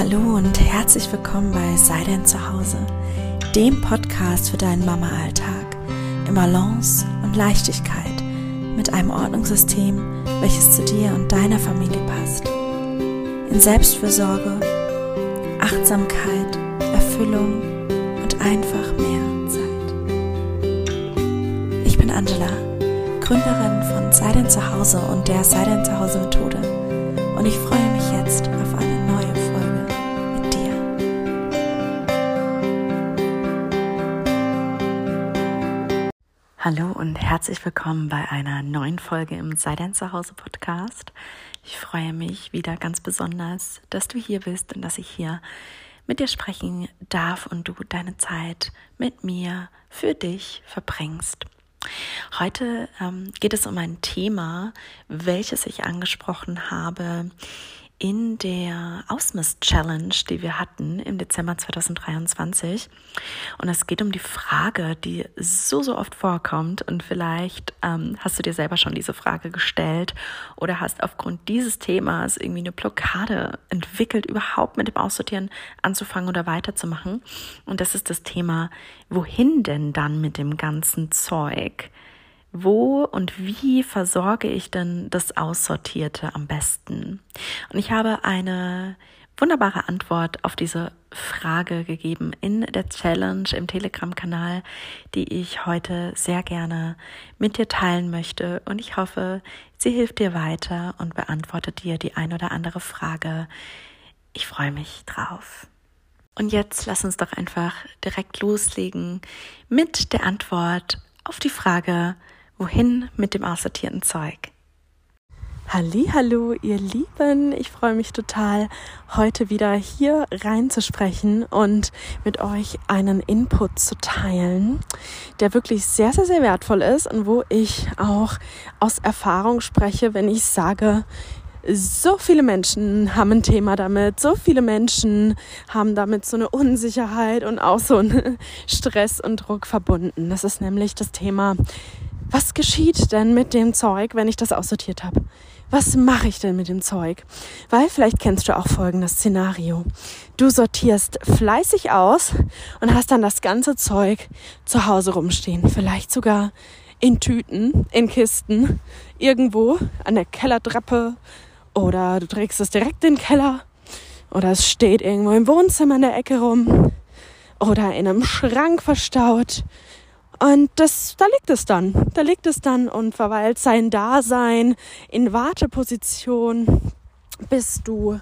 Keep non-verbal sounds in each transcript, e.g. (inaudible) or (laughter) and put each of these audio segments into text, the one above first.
Hallo und herzlich willkommen bei Sei denn zu Hause, dem Podcast für deinen Mama-Alltag in Balance und Leichtigkeit mit einem Ordnungssystem, welches zu dir und deiner Familie passt. In Selbstfürsorge, Achtsamkeit, Erfüllung und einfach mehr Zeit. Ich bin Angela, Gründerin von Sei denn zu Hause und der Sei denn zu Hause Methode und ich freue mich jetzt Hallo und herzlich willkommen bei einer neuen Folge im Sei dein Zuhause Podcast. Ich freue mich wieder ganz besonders, dass du hier bist und dass ich hier mit dir sprechen darf und du deine Zeit mit mir für dich verbringst. Heute ähm, geht es um ein Thema, welches ich angesprochen habe in der Ausmist-Challenge, die wir hatten im Dezember 2023. Und es geht um die Frage, die so, so oft vorkommt. Und vielleicht ähm, hast du dir selber schon diese Frage gestellt oder hast aufgrund dieses Themas irgendwie eine Blockade entwickelt, überhaupt mit dem Aussortieren anzufangen oder weiterzumachen. Und das ist das Thema, wohin denn dann mit dem ganzen Zeug? Wo und wie versorge ich denn das Aussortierte am besten? Und ich habe eine wunderbare Antwort auf diese Frage gegeben in der Challenge im Telegram-Kanal, die ich heute sehr gerne mit dir teilen möchte. Und ich hoffe, sie hilft dir weiter und beantwortet dir die ein oder andere Frage. Ich freue mich drauf. Und jetzt lass uns doch einfach direkt loslegen mit der Antwort auf die Frage, Wohin mit dem aussortierten Zeug? Hallo, ihr Lieben, ich freue mich total, heute wieder hier reinzusprechen und mit euch einen Input zu teilen, der wirklich sehr, sehr, sehr wertvoll ist und wo ich auch aus Erfahrung spreche, wenn ich sage, so viele Menschen haben ein Thema damit, so viele Menschen haben damit so eine Unsicherheit und auch so einen (laughs) Stress und Druck verbunden. Das ist nämlich das Thema was geschieht denn mit dem Zeug, wenn ich das aussortiert habe? Was mache ich denn mit dem Zeug? Weil vielleicht kennst du auch folgendes Szenario. Du sortierst fleißig aus und hast dann das ganze Zeug zu Hause rumstehen. Vielleicht sogar in Tüten, in Kisten, irgendwo an der Kellertreppe oder du trägst es direkt in den Keller oder es steht irgendwo im Wohnzimmer in der Ecke rum oder in einem Schrank verstaut und das, da liegt es dann. Da liegt es dann und verweilt sein Dasein in Warteposition, bis du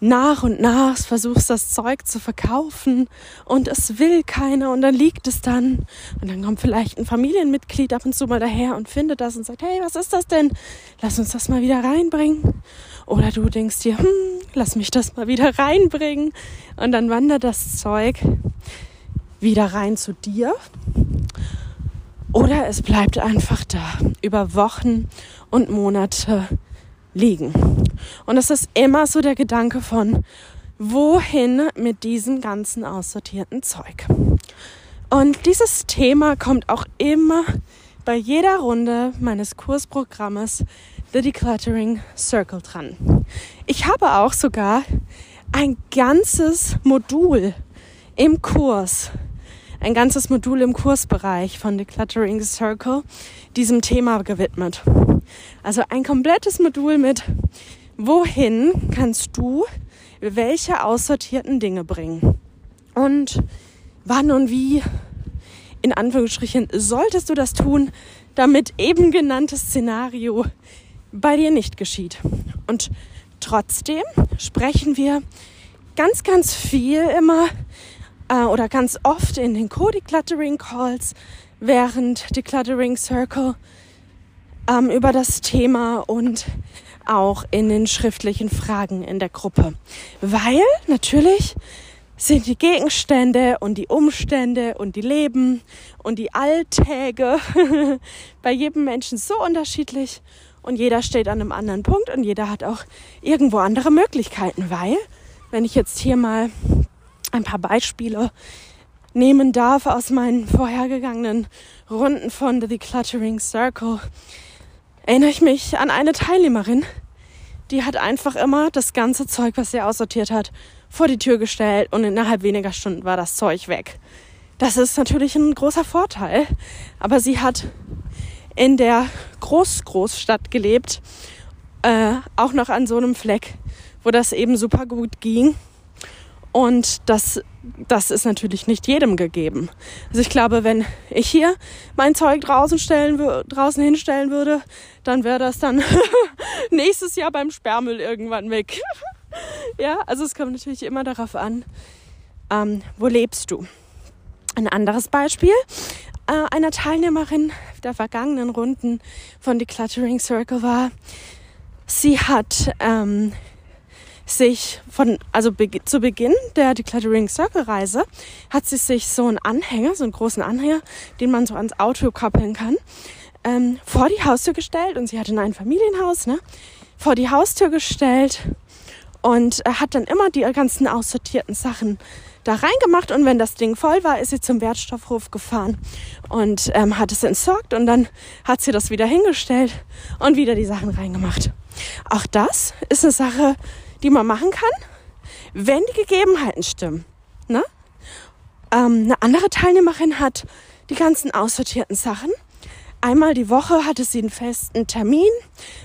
nach und nach versuchst das Zeug zu verkaufen und es will keiner und dann liegt es dann und dann kommt vielleicht ein Familienmitglied ab und zu mal daher und findet das und sagt, hey, was ist das denn? Lass uns das mal wieder reinbringen. Oder du denkst dir, hm, lass mich das mal wieder reinbringen und dann wandert das Zeug wieder rein zu dir oder es bleibt einfach da über Wochen und Monate liegen. Und es ist immer so der Gedanke von, wohin mit diesem ganzen aussortierten Zeug. Und dieses Thema kommt auch immer bei jeder Runde meines Kursprogrammes The Decluttering Circle dran. Ich habe auch sogar ein ganzes Modul im Kurs ein ganzes Modul im Kursbereich von Decluttering Circle diesem Thema gewidmet. Also ein komplettes Modul mit, wohin kannst du welche aussortierten Dinge bringen und wann und wie in Anführungsstrichen solltest du das tun, damit eben genanntes Szenario bei dir nicht geschieht. Und trotzdem sprechen wir ganz, ganz viel immer äh, oder ganz oft in den Co-Decluttering Calls während Decluttering Circle ähm, über das Thema und auch in den schriftlichen Fragen in der Gruppe. Weil natürlich sind die Gegenstände und die Umstände und die Leben und die Alltäge (laughs) bei jedem Menschen so unterschiedlich und jeder steht an einem anderen Punkt und jeder hat auch irgendwo andere Möglichkeiten, weil wenn ich jetzt hier mal ein paar Beispiele nehmen darf aus meinen vorhergegangenen Runden von The Decluttering Circle, erinnere ich mich an eine Teilnehmerin, die hat einfach immer das ganze Zeug, was sie aussortiert hat, vor die Tür gestellt und innerhalb weniger Stunden war das Zeug weg. Das ist natürlich ein großer Vorteil, aber sie hat in der Groß-Großstadt gelebt, äh, auch noch an so einem Fleck, wo das eben super gut ging. Und das, das ist natürlich nicht jedem gegeben. Also ich glaube, wenn ich hier mein Zeug draußen, stellen, draußen hinstellen würde, dann wäre das dann (laughs) nächstes Jahr beim Sperrmüll irgendwann weg. (laughs) ja, also es kommt natürlich immer darauf an, ähm, wo lebst du. Ein anderes Beispiel äh, einer Teilnehmerin der vergangenen Runden von Decluttering Circle war, sie hat ähm, sich von, also be zu Beginn der Decluttering Circle Reise, hat sie sich so einen Anhänger, so einen großen Anhänger, den man so ans Auto koppeln kann, ähm, vor die Haustür gestellt und sie hatte ein Familienhaus, ne, vor die Haustür gestellt und äh, hat dann immer die ganzen aussortierten Sachen da reingemacht und wenn das Ding voll war, ist sie zum Wertstoffhof gefahren und ähm, hat es entsorgt und dann hat sie das wieder hingestellt und wieder die Sachen reingemacht. Auch das ist eine Sache, die man machen kann, wenn die Gegebenheiten stimmen. Ne? Ähm, eine andere Teilnehmerin hat die ganzen aussortierten Sachen. Einmal die Woche hatte sie einen festen Termin,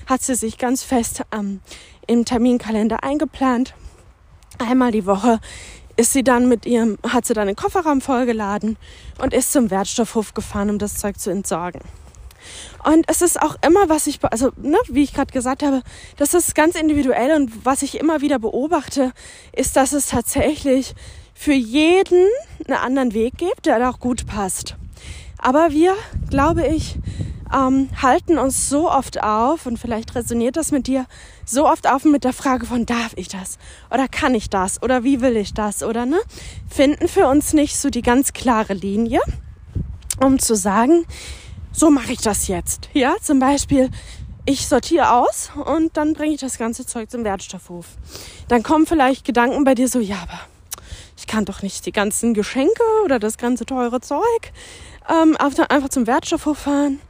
hat sie sich ganz fest ähm, im Terminkalender eingeplant. Einmal die Woche ist sie dann mit ihrem, hat sie dann den Kofferraum vollgeladen und ist zum Wertstoffhof gefahren, um das Zeug zu entsorgen. Und es ist auch immer, was ich, also ne, wie ich gerade gesagt habe, das ist ganz individuell und was ich immer wieder beobachte, ist, dass es tatsächlich für jeden einen anderen Weg gibt, der auch gut passt. Aber wir, glaube ich, ähm, halten uns so oft auf und vielleicht resoniert das mit dir so oft auf mit der Frage von darf ich das oder kann ich das oder wie will ich das oder ne finden für uns nicht so die ganz klare Linie, um zu sagen, so mache ich das jetzt. Ja, zum Beispiel, ich sortiere aus und dann bringe ich das ganze Zeug zum Wertstoffhof. Dann kommen vielleicht Gedanken bei dir so, ja, aber ich kann doch nicht die ganzen Geschenke oder das ganze teure Zeug ähm, einfach zum Wertstoffhof fahren.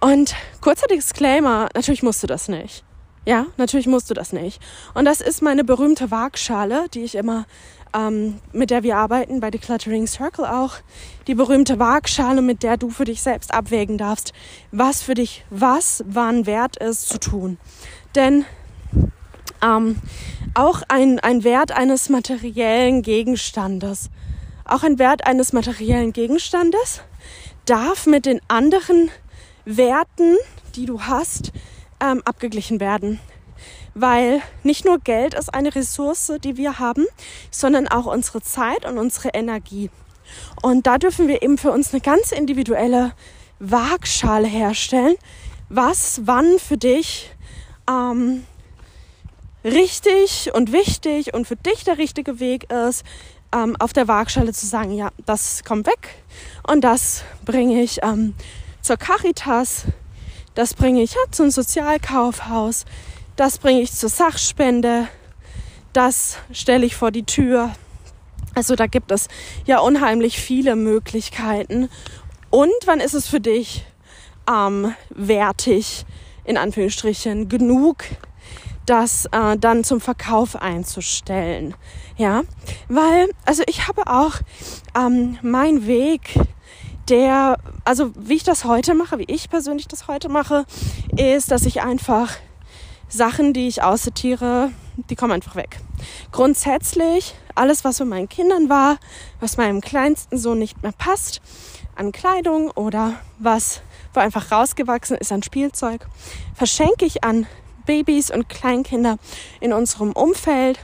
Und kurzer Disclaimer, natürlich musst du das nicht. Ja, natürlich musst du das nicht. Und das ist meine berühmte Waagschale, die ich immer ähm, mit der wir arbeiten bei Decluttering Circle auch, die berühmte Waagschale, mit der du für dich selbst abwägen darfst, was für dich was wann wert ist zu tun. Denn ähm, auch ein, ein Wert eines materiellen Gegenstandes, auch ein Wert eines materiellen Gegenstandes darf mit den anderen Werten, die du hast, ähm, abgeglichen werden weil nicht nur Geld ist eine Ressource, die wir haben, sondern auch unsere Zeit und unsere Energie. Und da dürfen wir eben für uns eine ganz individuelle Waagschale herstellen, was wann für dich ähm, richtig und wichtig und für dich der richtige Weg ist, ähm, auf der Waagschale zu sagen, ja, das kommt weg und das bringe ich ähm, zur Caritas, das bringe ich ja, zum Sozialkaufhaus, das bringe ich zur Sachspende, das stelle ich vor die Tür. Also da gibt es ja unheimlich viele Möglichkeiten. Und wann ist es für dich ähm, wertig, in Anführungsstrichen, genug, das äh, dann zum Verkauf einzustellen? Ja, weil, also ich habe auch ähm, mein Weg, der, also wie ich das heute mache, wie ich persönlich das heute mache, ist, dass ich einfach Sachen, die ich aussortiere, die kommen einfach weg. Grundsätzlich alles, was für meinen Kindern war, was meinem kleinsten Sohn nicht mehr passt, an Kleidung oder was wo einfach rausgewachsen ist an Spielzeug, verschenke ich an Babys und Kleinkinder in unserem Umfeld.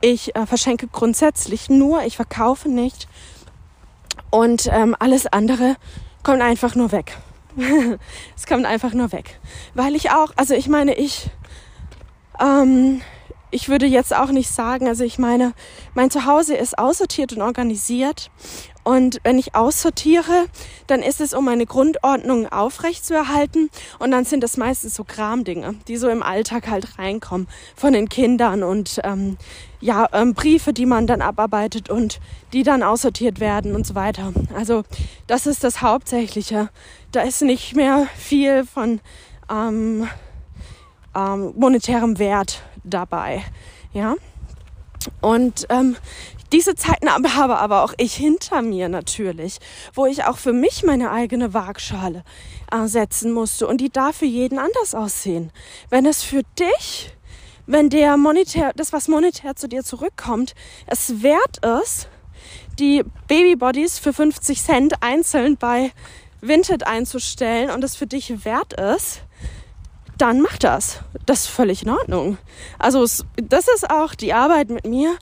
Ich äh, verschenke grundsätzlich nur, ich verkaufe nicht. Und ähm, alles andere kommt einfach nur weg. (laughs) es kommt einfach nur weg. Weil ich auch, also ich meine, ich ähm, ich würde jetzt auch nicht sagen, also ich meine, mein Zuhause ist aussortiert und organisiert. Und wenn ich aussortiere, dann ist es, um eine Grundordnung aufrechtzuerhalten. Und dann sind das meistens so Kramdinge, die so im Alltag halt reinkommen von den Kindern und ähm, ja, ähm, Briefe, die man dann abarbeitet und die dann aussortiert werden und so weiter. Also das ist das Hauptsächliche. Da ist nicht mehr viel von ähm, ähm, monetärem Wert dabei. Ja. Und ähm, diese Zeiten habe aber auch ich hinter mir natürlich, wo ich auch für mich meine eigene Waagschale äh, setzen musste. Und die darf für jeden anders aussehen. Wenn es für dich, wenn der monetär, das was monetär zu dir zurückkommt, es wert ist, die Babybodies für 50 Cent einzeln bei Vinted einzustellen und es für dich wert ist, dann mach das. Das ist völlig in Ordnung. Also es, das ist auch die Arbeit mit mir.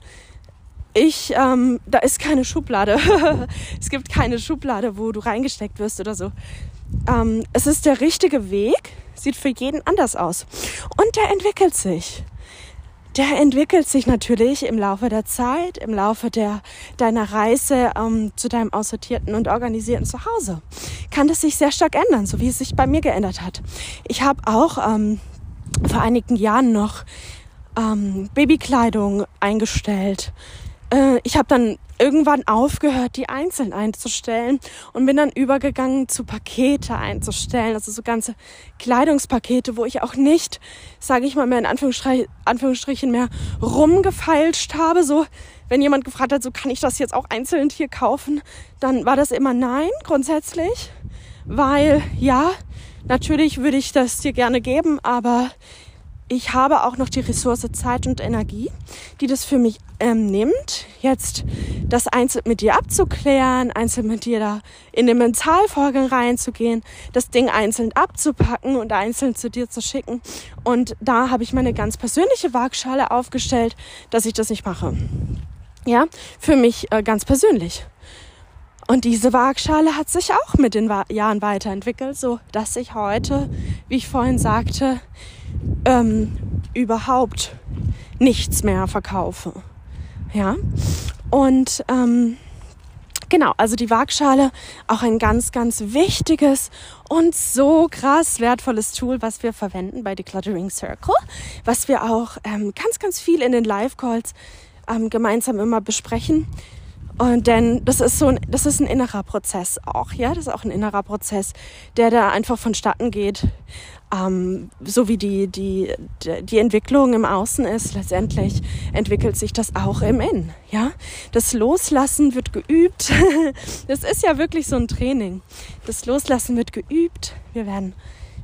Ich, ähm, da ist keine Schublade. (laughs) es gibt keine Schublade, wo du reingesteckt wirst oder so. Ähm, es ist der richtige Weg, sieht für jeden anders aus. Und der entwickelt sich der entwickelt sich natürlich im Laufe der Zeit, im Laufe der, deiner Reise ähm, zu deinem aussortierten und organisierten Zuhause. Kann das sich sehr stark ändern, so wie es sich bei mir geändert hat. Ich habe auch ähm, vor einigen Jahren noch ähm, Babykleidung eingestellt. Äh, ich habe dann irgendwann aufgehört, die einzeln einzustellen und bin dann übergegangen zu Pakete einzustellen, also so ganze Kleidungspakete, wo ich auch nicht, sage ich mal mehr in Anführungsstrichen, Anführungsstrichen mehr rumgefeilscht habe, so wenn jemand gefragt hat, so kann ich das jetzt auch einzeln hier kaufen, dann war das immer nein grundsätzlich, weil ja, natürlich würde ich das dir gerne geben, aber ich habe auch noch die Ressource Zeit und Energie, die das für mich ähm, nimmt, jetzt das einzeln mit dir abzuklären, einzeln mit dir da in den Mentalvorgang reinzugehen, das Ding einzeln abzupacken und einzeln zu dir zu schicken. Und da habe ich meine ganz persönliche Waagschale aufgestellt, dass ich das nicht mache. Ja, für mich äh, ganz persönlich. Und diese Waagschale hat sich auch mit den Jahren weiterentwickelt, so dass ich heute, wie ich vorhin sagte, ähm, überhaupt nichts mehr verkaufe. Ja, und ähm, genau, also die Waagschale auch ein ganz, ganz wichtiges und so krass wertvolles Tool, was wir verwenden bei Decluttering Circle, was wir auch ähm, ganz, ganz viel in den Live-Calls ähm, gemeinsam immer besprechen. Und denn das ist so ein, das ist ein innerer Prozess auch, ja, das ist auch ein innerer Prozess, der da einfach vonstatten geht ähm, so wie die, die, die Entwicklung im Außen ist, letztendlich entwickelt sich das auch im Innen. Ja? Das Loslassen wird geübt. (laughs) Das ist ja wirklich so ein Training. Das Loslassen wird geübt. Wir werden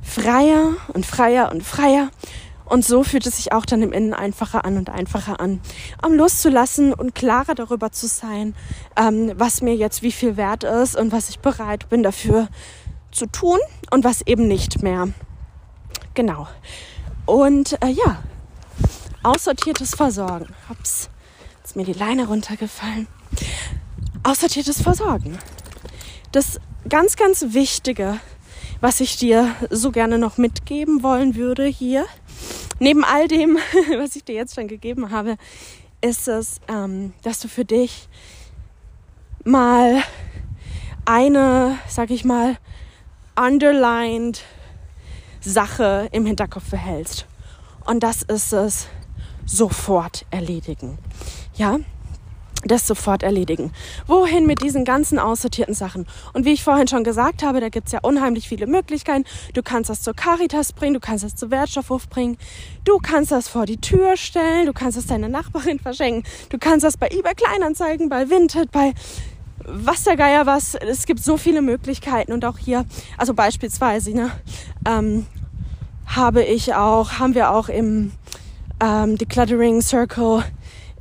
freier und freier und freier. Und so fühlt es sich auch dann im Innen einfacher an und einfacher an, um loszulassen und klarer darüber zu sein, ähm, was mir jetzt wie viel wert ist und was ich bereit bin dafür zu tun und was eben nicht mehr. Genau. Und äh, ja, aussortiertes Versorgen. Ups, ist mir die Leine runtergefallen. Aussortiertes Versorgen. Das ganz, ganz Wichtige, was ich dir so gerne noch mitgeben wollen würde hier, neben all dem, (laughs) was ich dir jetzt schon gegeben habe, ist es, ähm, dass du für dich mal eine, sag ich mal, underlined Sache im Hinterkopf behältst. Und das ist es, sofort erledigen. Ja, das sofort erledigen. Wohin mit diesen ganzen aussortierten Sachen? Und wie ich vorhin schon gesagt habe, da gibt es ja unheimlich viele Möglichkeiten. Du kannst das zur Caritas bringen, du kannst das zum Wertstoffhof bringen, du kannst das vor die Tür stellen, du kannst es deiner Nachbarin (laughs) verschenken, du kannst das bei eBay Kleinanzeigen, bei Vinted, bei was der Geier was. Es gibt so viele Möglichkeiten und auch hier, also beispielsweise, ne, ähm, habe ich auch, haben wir auch im ähm, Decluttering Circle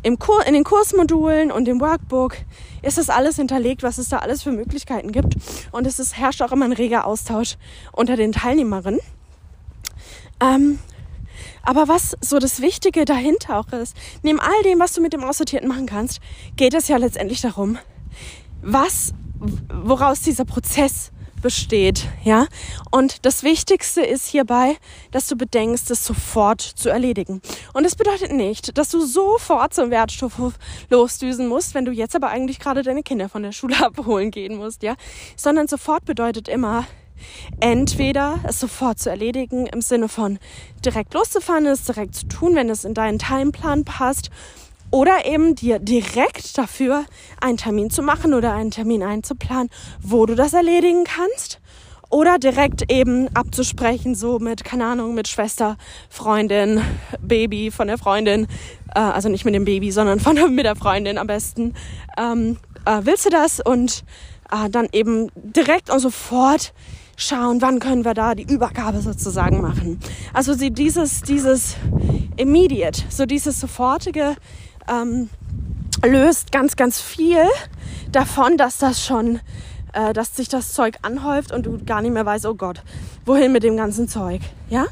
im Kur in den Kursmodulen und im Workbook ist das alles hinterlegt, was es da alles für Möglichkeiten gibt. Und es ist, herrscht auch immer ein reger Austausch unter den Teilnehmerinnen. Ähm, aber was so das Wichtige dahinter auch ist, neben all dem, was du mit dem Aussortierten machen kannst, geht es ja letztendlich darum, was, woraus dieser Prozess besteht, ja. Und das Wichtigste ist hierbei, dass du bedenkst, es sofort zu erledigen. Und das bedeutet nicht, dass du sofort zum Wertstoffhof losdüsen musst, wenn du jetzt aber eigentlich gerade deine Kinder von der Schule (laughs) abholen gehen musst, ja. Sondern sofort bedeutet immer, entweder es sofort zu erledigen im Sinne von direkt loszufahren, es direkt zu tun, wenn es in deinen Timeplan passt oder eben dir direkt dafür einen Termin zu machen oder einen Termin einzuplanen, wo du das erledigen kannst. Oder direkt eben abzusprechen, so mit, keine Ahnung, mit Schwester, Freundin, Baby von der Freundin, äh, also nicht mit dem Baby, sondern von, (laughs) mit der Freundin am besten. Ähm, äh, willst du das? Und äh, dann eben direkt und sofort schauen, wann können wir da die Übergabe sozusagen machen. Also sie dieses, dieses immediate, so dieses sofortige ähm, löst ganz, ganz viel davon, dass das schon äh, dass sich das Zeug anhäuft und du gar nicht mehr weißt, oh Gott, wohin mit dem ganzen Zeug. Ja?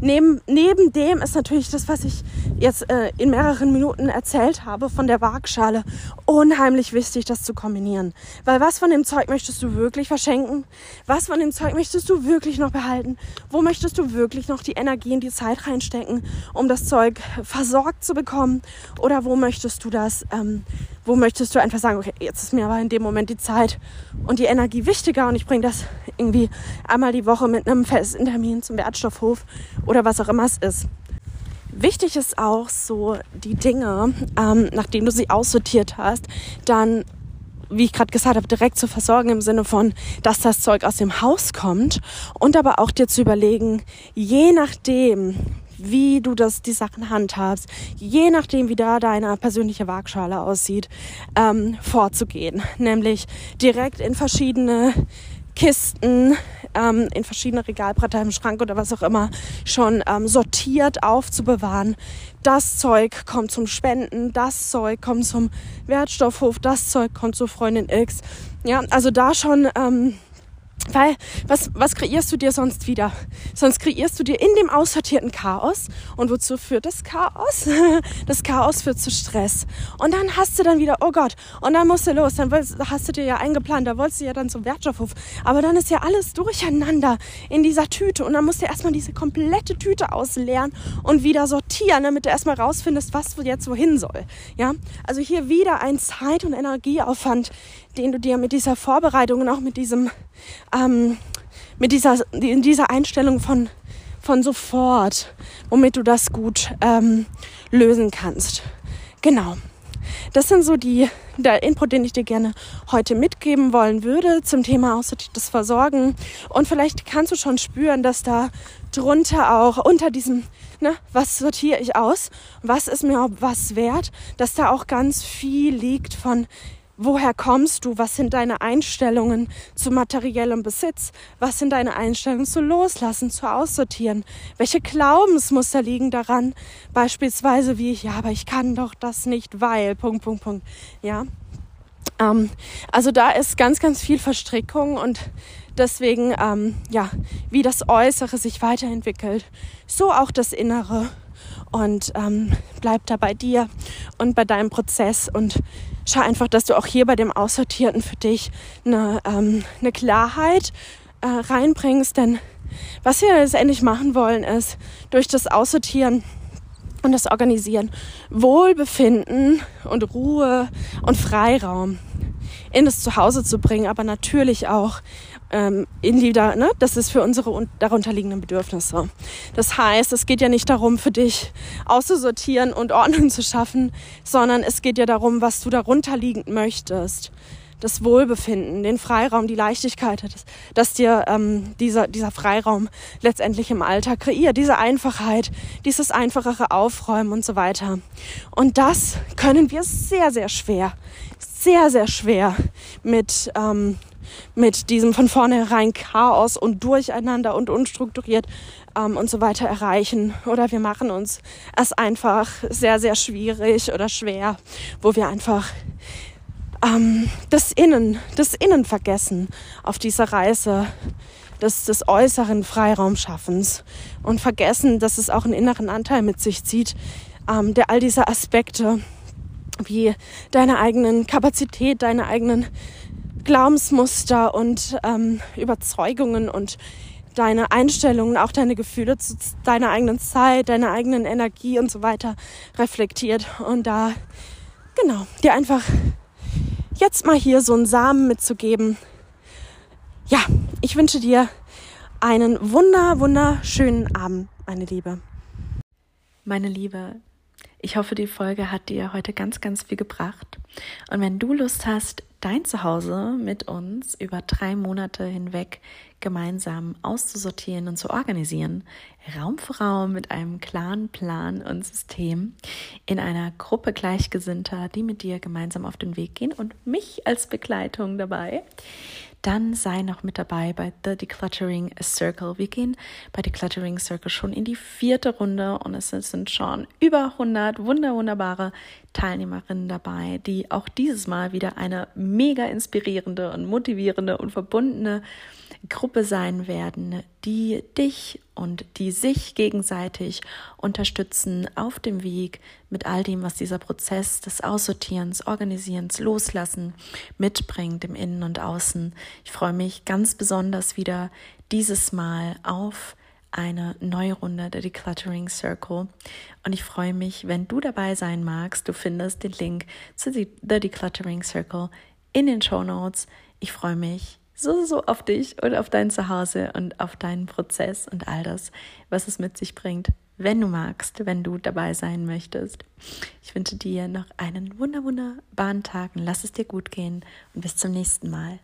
Neben, neben dem ist natürlich das, was ich jetzt äh, in mehreren Minuten erzählt habe von der Waagschale, unheimlich wichtig, das zu kombinieren. Weil was von dem Zeug möchtest du wirklich verschenken? Was von dem Zeug möchtest du wirklich noch behalten? Wo möchtest du wirklich noch die Energie und die Zeit reinstecken, um das Zeug versorgt zu bekommen? Oder wo möchtest du das ähm, wo möchtest du einfach sagen, okay, jetzt ist mir aber in dem Moment die Zeit und die Energie wichtiger und ich bringe das irgendwie einmal die Woche mit einem festen Termin zum Wertstoffhof oder was auch immer es ist. Wichtig ist auch so die Dinge, ähm, nachdem du sie aussortiert hast, dann wie ich gerade gesagt habe, direkt zu versorgen im Sinne von, dass das Zeug aus dem Haus kommt und aber auch dir zu überlegen, je nachdem, wie du das, die Sachen handhabst, je nachdem, wie da deine persönliche Waagschale aussieht, ähm, vorzugehen. Nämlich direkt in verschiedene Kisten, ähm, in verschiedene Regalbretter im Schrank oder was auch immer schon ähm, sortiert aufzubewahren. Das Zeug kommt zum Spenden, das Zeug kommt zum Wertstoffhof, das Zeug kommt zur Freundin X. Ja, also da schon ähm, weil was, was kreierst du dir sonst wieder? Sonst kreierst du dir in dem aussortierten Chaos. Und wozu führt das Chaos? (laughs) Das Chaos führt zu Stress. Und dann hast du dann wieder, oh Gott, und dann musst du los. Dann hast du dir ja eingeplant, da wolltest du ja dann zum Wertstoffhof. Aber dann ist ja alles durcheinander in dieser Tüte. Und dann musst du erstmal diese komplette Tüte ausleeren und wieder sortieren, damit du erstmal rausfindest, was jetzt wohin soll. Ja? Also hier wieder ein Zeit- und Energieaufwand, den du dir mit dieser Vorbereitung und auch mit diesem, ähm, mit dieser, in dieser Einstellung von, von sofort, womit du das gut ähm, lösen kannst. Genau. Das sind so die, der Input, den ich dir gerne heute mitgeben wollen würde zum Thema aussortiertes Versorgen. Und vielleicht kannst du schon spüren, dass da drunter auch unter diesem, ne, was sortiere ich aus? Was ist mir was wert? Dass da auch ganz viel liegt von, woher kommst du? Was sind deine Einstellungen zu materiellem Besitz? Was sind deine Einstellungen zu Loslassen, zu Aussortieren? Welche Glaubensmuster liegen daran? Beispielsweise wie, ja, aber ich kann doch das nicht, weil, Punkt, Punkt, Punkt. Ja. Ähm, also da ist ganz, ganz viel Verstrickung und deswegen, ähm, ja, wie das Äußere sich weiterentwickelt, so auch das Innere und ähm, bleib da bei dir und bei deinem Prozess und schau einfach, dass du auch hier bei dem Aussortierten für dich eine, ähm, eine Klarheit äh, reinbringst. Denn was wir letztendlich machen wollen, ist durch das Aussortieren und das Organisieren Wohlbefinden und Ruhe und Freiraum in das Zuhause zu bringen, aber natürlich auch ähm, in die, ne? das ist für unsere darunterliegenden Bedürfnisse. Das heißt, es geht ja nicht darum, für dich auszusortieren und Ordnung zu schaffen, sondern es geht ja darum, was du darunterliegend möchtest. Das Wohlbefinden, den Freiraum, die Leichtigkeit, dass, dass dir ähm, dieser, dieser Freiraum letztendlich im Alltag kreiert, diese Einfachheit, dieses einfachere Aufräumen und so weiter. Und das können wir sehr, sehr schwer, sehr, sehr schwer mit ähm, mit diesem von vornherein Chaos und Durcheinander und unstrukturiert ähm, und so weiter erreichen. Oder wir machen uns es einfach sehr, sehr schwierig oder schwer, wo wir einfach ähm, das Innen, das Innen vergessen auf dieser Reise des, des äußeren Freiraumschaffens und vergessen, dass es auch einen inneren Anteil mit sich zieht, ähm, der all diese Aspekte wie deine eigenen Kapazität, deine eigenen Glaubensmuster und ähm, Überzeugungen und deine Einstellungen, auch deine Gefühle zu deiner eigenen Zeit, deiner eigenen Energie und so weiter reflektiert. Und da, genau, dir einfach jetzt mal hier so einen Samen mitzugeben. Ja, ich wünsche dir einen wunder, wunderschönen Abend, meine Liebe. Meine Liebe, ich hoffe, die Folge hat dir heute ganz, ganz viel gebracht. Und wenn du Lust hast, dein Zuhause mit uns über drei Monate hinweg gemeinsam auszusortieren und zu organisieren, Raum für Raum mit einem klaren Plan und System in einer Gruppe Gleichgesinnter, die mit dir gemeinsam auf den Weg gehen und mich als Begleitung dabei dann sei noch mit dabei bei The Decluttering Circle. Wir gehen bei Decluttering Circle schon in die vierte Runde und es sind schon über 100 wunder wunderbare Teilnehmerinnen dabei, die auch dieses Mal wieder eine mega inspirierende und motivierende und verbundene Gruppe sein werden, die dich und die sich gegenseitig unterstützen auf dem Weg mit all dem, was dieser Prozess des Aussortierens, Organisierens, Loslassen mitbringt im Innen und Außen. Ich freue mich ganz besonders wieder dieses Mal auf eine neue Runde der Decluttering Circle. Und ich freue mich, wenn du dabei sein magst. Du findest den Link zu The Decluttering Circle in den Show Notes. Ich freue mich so, so auf dich und auf dein Zuhause und auf deinen Prozess und all das, was es mit sich bringt, wenn du magst, wenn du dabei sein möchtest. Ich wünsche dir noch einen wunder, wunderbaren Tag und lass es dir gut gehen und bis zum nächsten Mal.